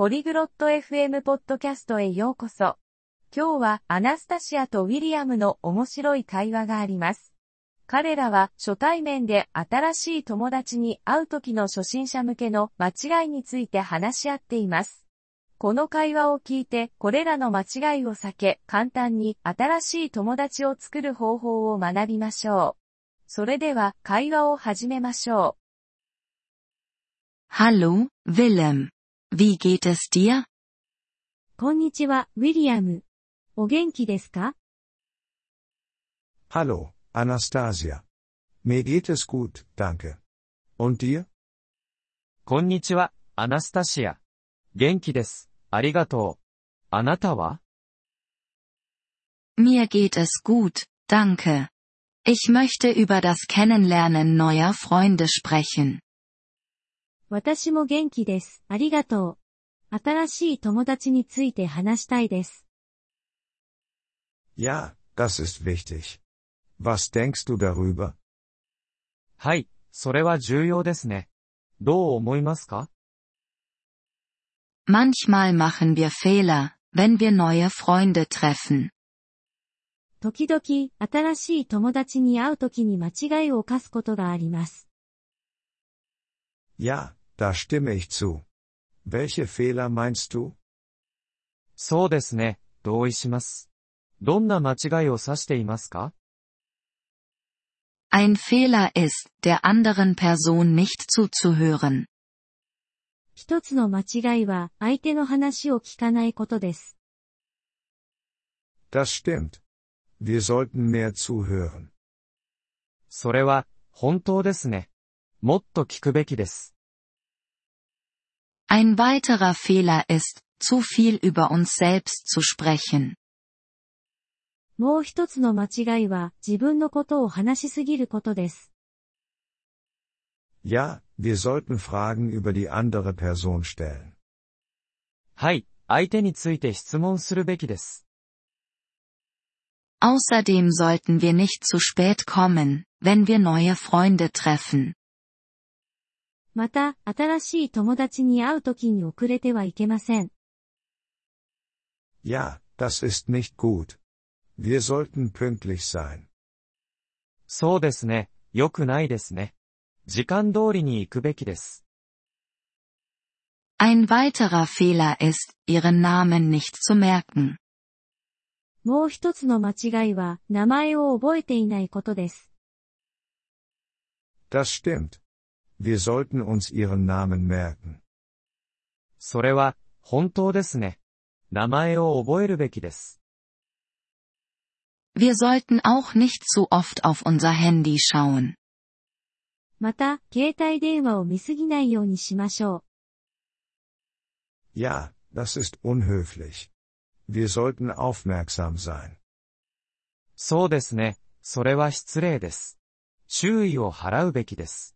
ポリグロット FM ポッドキャストへようこそ。今日はアナスタシアとウィリアムの面白い会話があります。彼らは初対面で新しい友達に会う時の初心者向けの間違いについて話し合っています。この会話を聞いてこれらの間違いを避け簡単に新しい友達を作る方法を学びましょう。それでは会話を始めましょう。Hallo, Willem. Wie geht es dir? こんにちは、ウィリアム。お元気ですか Hallo, Anastasia. Mir geht es gut, danke. Und dir? こんにちは、アナスタシア。元気です。ありがとう。あなたは Mir geht es gut, danke. Ich möchte über das Kennenlernen neuer Freunde sprechen. 私も元気です。ありがとう。新しい友達について話したいです。Ja, das ist wichtig. Was denkst du darüber? はい、それは重要ですね。どう思いますか Manchmal machen wir Fehler, wenn wir neue Freunde treffen. 時々、新しい友達に会うときに間違いを犯すことがあります。Ja, Da stimme ich zu. Welche Fehler meinst du? そうですね、同意します。どんな間違いを指していますか Ein Fehler ist, der anderen Person nicht zuzuhören. 一つの間違いは、相手の話を聞かないことです。Das stimmt. Wir sollten mehr zuhören. それは、本当ですね。もっと聞くべきです。 Ein weiterer Fehler ist, zu viel über uns selbst zu sprechen. もう一つの間違いは自分のことを話しすぎることです。Ja, wir sollten Fragen über die andere Person stellen. はい、相手について質問するべきです。Außerdem sollten wir nicht zu spät kommen, wenn wir neue Freunde treffen. また、新しい友達に会うときに遅れてはいけません。Ja, das ist nicht gut. Wir sollten pünktlich sein. そうですね。良くないですね。時間通りに行くべきです。Ein weiterer Fehler ist, ihren Namen nicht zu merken. もう一つの間違いは、名前を覚えていないことです。Das stimmt. Wir sollten uns ihren Namen merken. それは、本当ですね。名前を覚えるべきです。Wir sollten auch nicht zu oft auf unser Handy schauen. また、携帯電話を見すぎないようにしましょう。Ja, das ist unhöflich. Wir sollten aufmerksam sein. そうですね。それは失礼です。注意を払うべきです。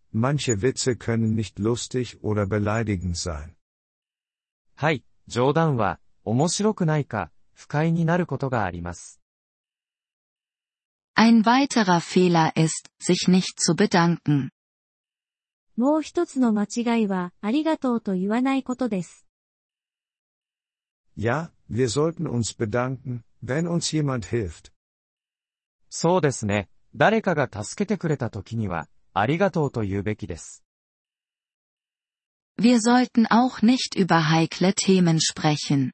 Manche Witze können nicht lustig oder beleidigend sein. はい、冗談は、面白くないか、不快になることがあります。Ein weiterer Fehler ist, sich nicht zu bedanken. もう一つの間違いは、ありがとうと言わないことです。Ja, wir sollten uns bedanken, wenn uns jemand hilft. そうですね。誰かが助けてくれた時には、 ありがとうと言うべきです。Wir sollten auch nicht über heikle Themen sprechen.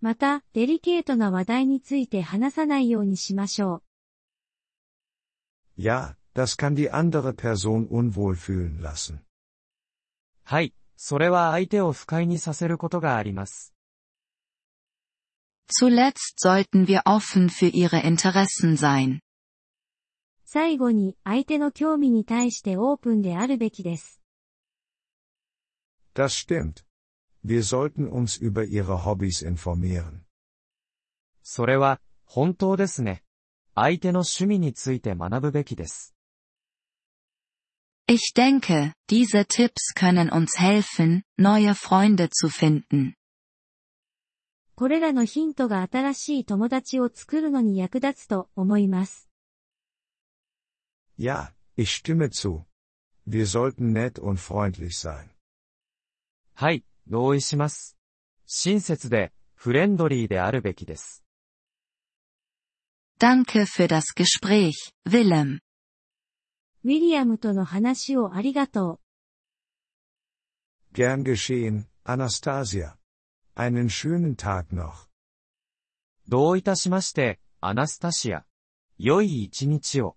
また、デリケートな話題について話さないようにしましょう。Ja, das kann die andere Person unwohl fühlen lassen. はい、それは相手を不快にさせることがあります。Zuletzt sollten wir offen für ihre Interessen sein. 最後に相手の興味に対してオープンであるべきです。Das stimmt. Wir sollten uns über ihre Hobbys informieren. それは、本当ですね。相手の趣味について学ぶべきです。Ich denke, diese Tipps können uns helfen, neue Freunde zu finden. これらのヒントが新しい友達を作るのに役立つと思います。Ja, ich stimme zu. Wir sollten nett und freundlich sein. はい、同意します。親切で、フレンドリーであるべきです。 Danke für das Gespräch, Willem. ウィリアムとの話をありがとう。 Gern geschehen, Anastasia. Einen schönen Tag noch. どういたしまして、アナスタシア。良い一日を。